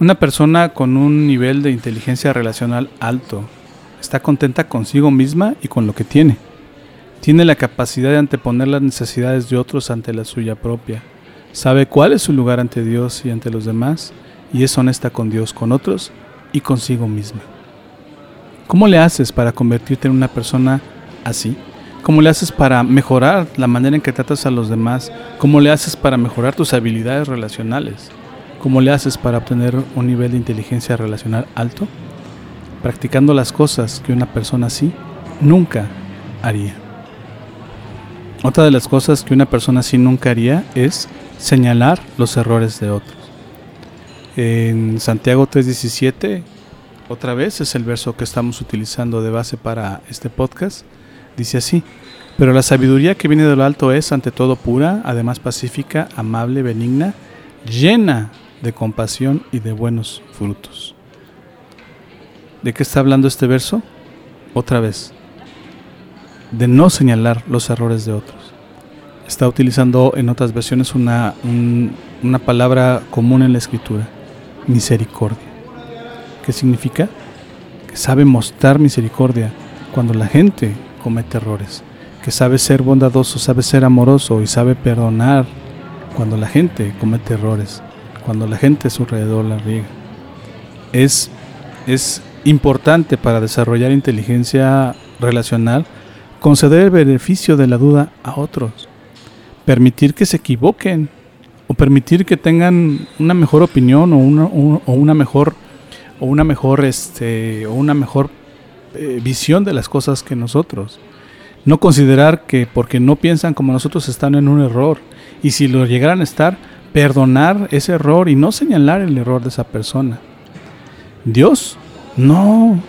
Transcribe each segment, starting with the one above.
Una persona con un nivel de inteligencia relacional alto está contenta consigo misma y con lo que tiene. Tiene la capacidad de anteponer las necesidades de otros ante la suya propia. Sabe cuál es su lugar ante Dios y ante los demás y es honesta con Dios, con otros y consigo misma. ¿Cómo le haces para convertirte en una persona así? ¿Cómo le haces para mejorar la manera en que tratas a los demás? ¿Cómo le haces para mejorar tus habilidades relacionales? ¿Cómo le haces para obtener un nivel de inteligencia relacional alto? Practicando las cosas que una persona así nunca haría. Otra de las cosas que una persona así nunca haría es señalar los errores de otros. En Santiago 3:17, otra vez es el verso que estamos utilizando de base para este podcast, dice así, pero la sabiduría que viene de lo alto es ante todo pura, además pacífica, amable, benigna, llena de compasión y de buenos frutos. ¿De qué está hablando este verso? Otra vez, de no señalar los errores de otros. Está utilizando en otras versiones una, una palabra común en la escritura, misericordia. ¿Qué significa? Que sabe mostrar misericordia cuando la gente comete errores, que sabe ser bondadoso, sabe ser amoroso y sabe perdonar cuando la gente comete errores cuando la gente a su alrededor la riega. Es, es importante para desarrollar inteligencia relacional conceder el beneficio de la duda a otros, permitir que se equivoquen o permitir que tengan una mejor opinión o una, o una mejor o una mejor este o una mejor eh, visión de las cosas que nosotros. No considerar que porque no piensan como nosotros están en un error y si lo llegaran a estar, perdonar ese error y no señalar el error de esa persona. Dios no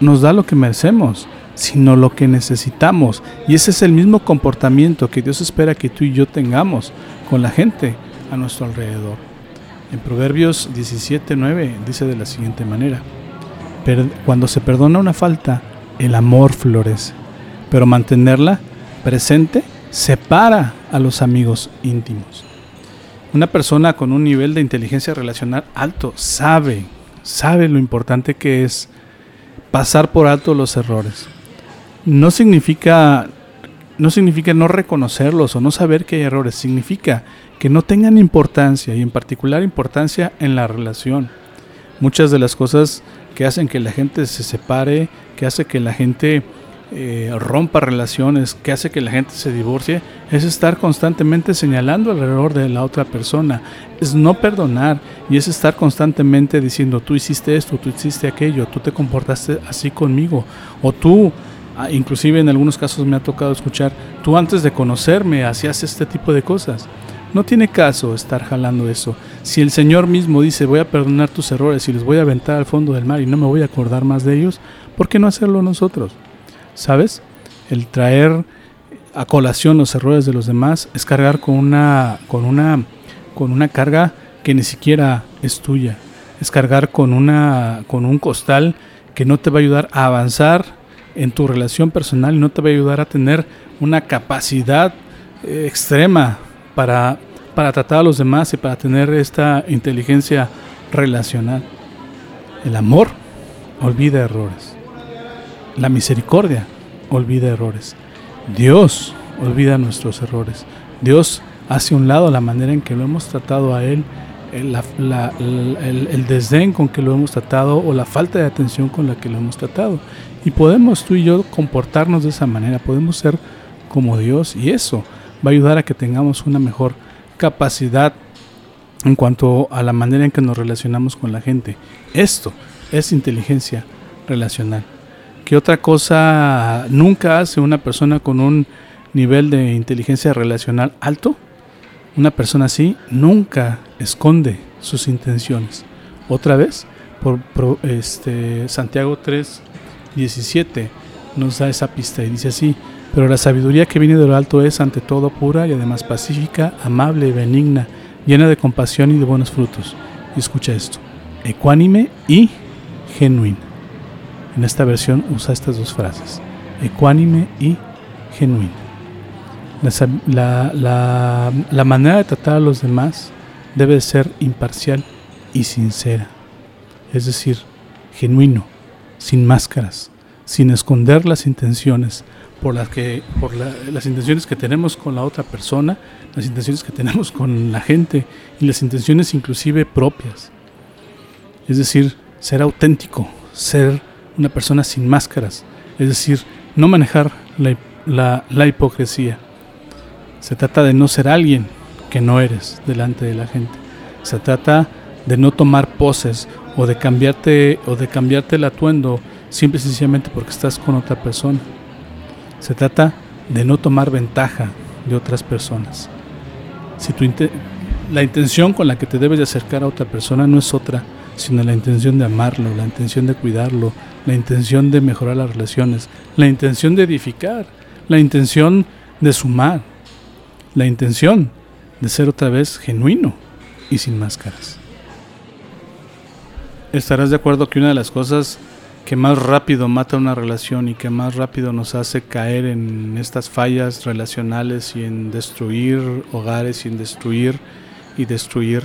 nos da lo que merecemos, sino lo que necesitamos. Y ese es el mismo comportamiento que Dios espera que tú y yo tengamos con la gente a nuestro alrededor. En Proverbios 17:9 dice de la siguiente manera: Cuando se perdona una falta, el amor florece, pero mantenerla presente separa a los amigos íntimos. Una persona con un nivel de inteligencia relacional alto sabe, sabe lo importante que es pasar por alto los errores. No significa no significa no reconocerlos o no saber que hay errores, significa que no tengan importancia y en particular importancia en la relación. Muchas de las cosas que hacen que la gente se separe, que hace que la gente eh, rompa relaciones, que hace que la gente se divorcie, es estar constantemente señalando el error de la otra persona, es no perdonar y es estar constantemente diciendo tú hiciste esto, tú hiciste aquello, tú te comportaste así conmigo o tú, ah, inclusive en algunos casos me ha tocado escuchar, tú antes de conocerme hacías este tipo de cosas. No tiene caso estar jalando eso. Si el Señor mismo dice voy a perdonar tus errores y les voy a aventar al fondo del mar y no me voy a acordar más de ellos, ¿por qué no hacerlo nosotros? ¿Sabes? El traer a colación los errores de los demás es cargar con una, con una, con una carga que ni siquiera es tuya. Es cargar con, una, con un costal que no te va a ayudar a avanzar en tu relación personal y no te va a ayudar a tener una capacidad eh, extrema para, para tratar a los demás y para tener esta inteligencia relacional. El amor olvida errores. La misericordia olvida errores. Dios olvida nuestros errores. Dios hace un lado la manera en que lo hemos tratado a Él, el, el, desdén con que lo hemos tratado o la falta de atención con la que lo hemos tratado. Y podemos tú y yo comportarnos de esa manera, podemos ser como Dios y eso va a ayudar a que tengamos una mejor capacidad en cuanto a la manera en que nos relacionamos con la gente. Esto es inteligencia relacional. ¿Qué otra cosa nunca hace una persona con un nivel de inteligencia relacional alto? Una persona así nunca esconde sus intenciones. Otra vez, por, este, Santiago 3, 17 nos da esa pista y dice así, pero la sabiduría que viene de lo alto es ante todo pura y además pacífica, amable, benigna, llena de compasión y de buenos frutos. Y escucha esto, ecuánime y genuina. En esta versión usa estas dos frases, ecuánime y genuina. La, manera de tratar a los demás debe ser imparcial y sincera, es decir, genuino, sin máscaras, sin esconder las intenciones por las que por las intenciones que tenemos con la otra persona, las intenciones que tenemos con la gente y las intenciones inclusive propias. Es decir, ser auténtico, ser una persona sin máscaras, es decir, no manejar la, la hipocresía. Se trata de no ser alguien que no eres delante de la gente. Se trata de no tomar poses o de cambiarte o de cambiarte el atuendo simple y sencillamente porque estás con otra persona. Se trata de no tomar ventaja de otras personas. Si tu la intención con la que te debes de acercar a otra persona no es otra, sino la intención de amarlo, la intención de cuidarlo, la intención de mejorar las relaciones, la intención de edificar, la intención de sumar, la intención de ser otra vez genuino y sin máscaras. Estarás de acuerdo que una de las cosas que más rápido mata una relación y que más rápido nos hace caer en estas fallas relacionales y en destruir hogares y en destruir y destruir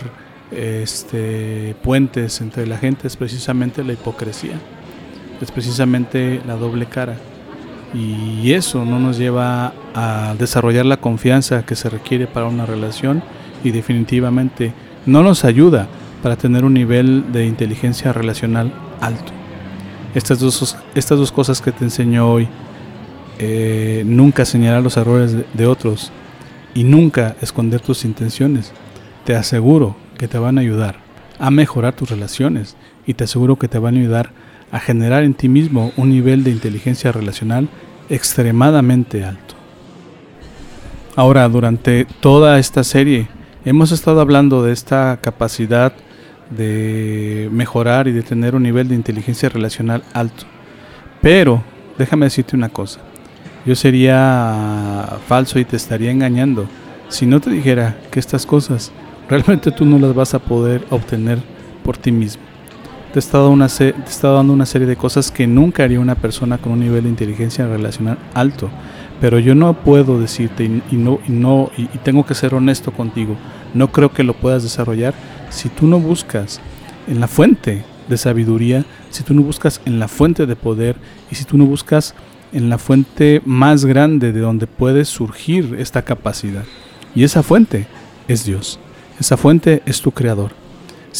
este, puentes entre la gente es precisamente la hipocresía, es precisamente la doble cara. Y eso no nos lleva a desarrollar la confianza que se requiere para una relación y definitivamente no nos ayuda para tener un nivel de inteligencia relacional alto. Estas dos, estas dos cosas que te enseño hoy, eh, nunca señalar los errores de, otros y nunca esconder tus intenciones, te aseguro que te van a ayudar a mejorar tus relaciones y te aseguro que te van a ayudar a generar en ti mismo un nivel de inteligencia relacional extremadamente alto. Ahora, durante toda esta serie hemos estado hablando de esta capacidad de mejorar y de tener un nivel de inteligencia relacional alto. Pero déjame decirte una cosa, yo sería falso y te estaría engañando si no te dijera que estas cosas realmente tú no las vas a poder obtener por ti mismo. Te he estado, una te dando una serie de cosas que nunca haría una persona con un nivel de inteligencia relacional alto. Pero yo no puedo decirte y, no, y, no y tengo que ser honesto contigo. No creo que lo puedas desarrollar si tú no buscas en la fuente de sabiduría, si tú no buscas en la fuente de poder y si tú no buscas en la fuente más grande de donde puede surgir esta capacidad. Y esa fuente es Dios. Esa fuente es tu creador.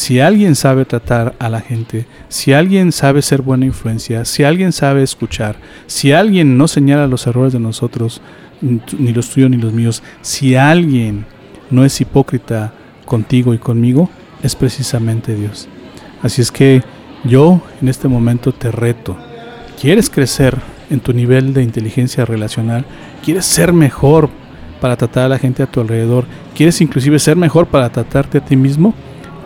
Si alguien sabe tratar a la gente, si alguien sabe ser buena influencia, si alguien sabe escuchar, si alguien no señala los errores de nosotros, ni los tuyos ni los míos, si alguien no es hipócrita contigo y conmigo, es precisamente Dios. Así es que yo en este momento te reto. ¿Quieres crecer en tu nivel de inteligencia relacional? ¿Quieres ser mejor para tratar a la gente a tu alrededor? ¿Quieres inclusive ser mejor para tratarte a ti mismo?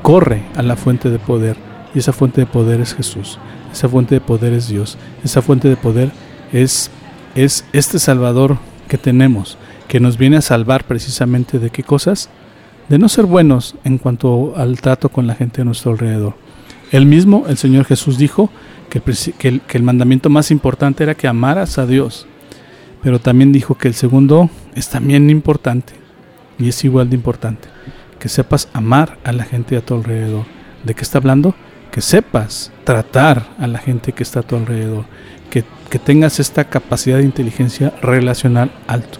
Corre a la fuente de poder. Y esa fuente de poder es Jesús. Esa fuente de poder es Dios. Esa fuente de poder es, es este Salvador que tenemos, que nos viene a salvar precisamente de qué cosas? de no ser buenos en cuanto al trato con la gente a nuestro alrededor. El mismo, el Señor Jesús dijo que el, que el, mandamiento más importante era que amaras a Dios, pero también dijo que el segundo es también importante y es igual de importante, que sepas amar a la gente a tu alrededor. ¿De qué está hablando? Que sepas tratar a la gente que está a tu alrededor, que, que tengas esta capacidad de inteligencia relacional alto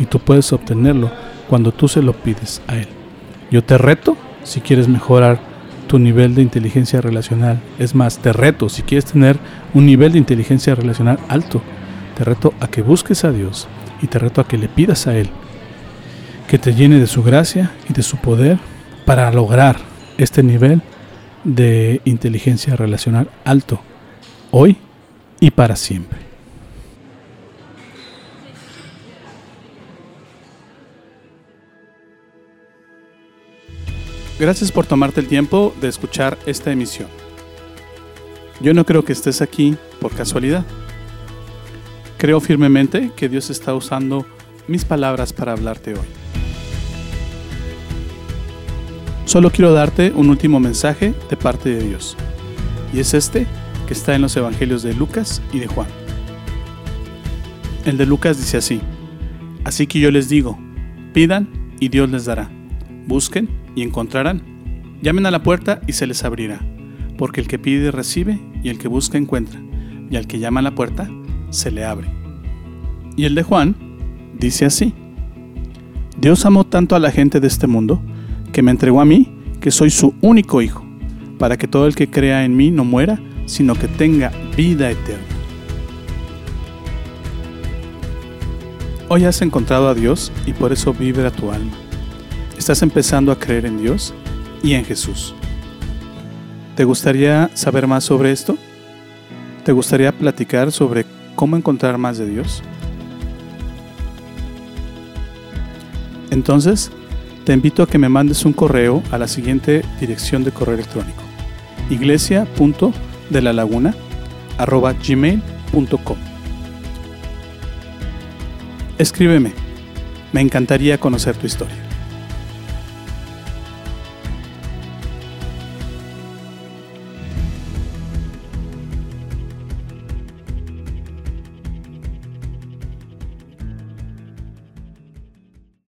y tú puedes obtenerlo cuando tú se lo pides a Él. Yo te reto si quieres mejorar tu nivel de inteligencia relacional. Es más, te reto si quieres tener un nivel de inteligencia relacional alto. Te reto a que busques a Dios y te reto a que le pidas a Él que te llene de su gracia y de su poder para lograr este nivel de inteligencia relacional alto, hoy y para siempre. Gracias por tomarte el tiempo de escuchar esta emisión. Yo no creo que estés aquí por casualidad. Creo firmemente que Dios está usando mis palabras para hablarte hoy. Solo quiero darte un último mensaje de parte de Dios. Y es este que está en los Evangelios de Lucas y de Juan. El de Lucas dice así, Así que yo les digo, pidan y Dios les dará, busquen y encontrarán, llamen a la puerta y se les abrirá, porque el que pide recibe y el que busca encuentra, y al que llama a la puerta se le abre. Y el de Juan dice así, Dios amó tanto a la gente de este mundo, que me entregó a mí, que soy su único hijo, para que todo el que crea en mí no muera, sino que tenga vida eterna. Hoy has encontrado a Dios y por eso vibra tu alma. Estás empezando a creer en Dios y en Jesús. ¿Te gustaría saber más sobre esto? ¿Te gustaría platicar sobre cómo encontrar más de Dios? Entonces, te invito a que me mandes un correo a la siguiente dirección de correo electrónico: iglesia.delalaguna@gmail.com. Escríbeme. Me encantaría conocer tu historia.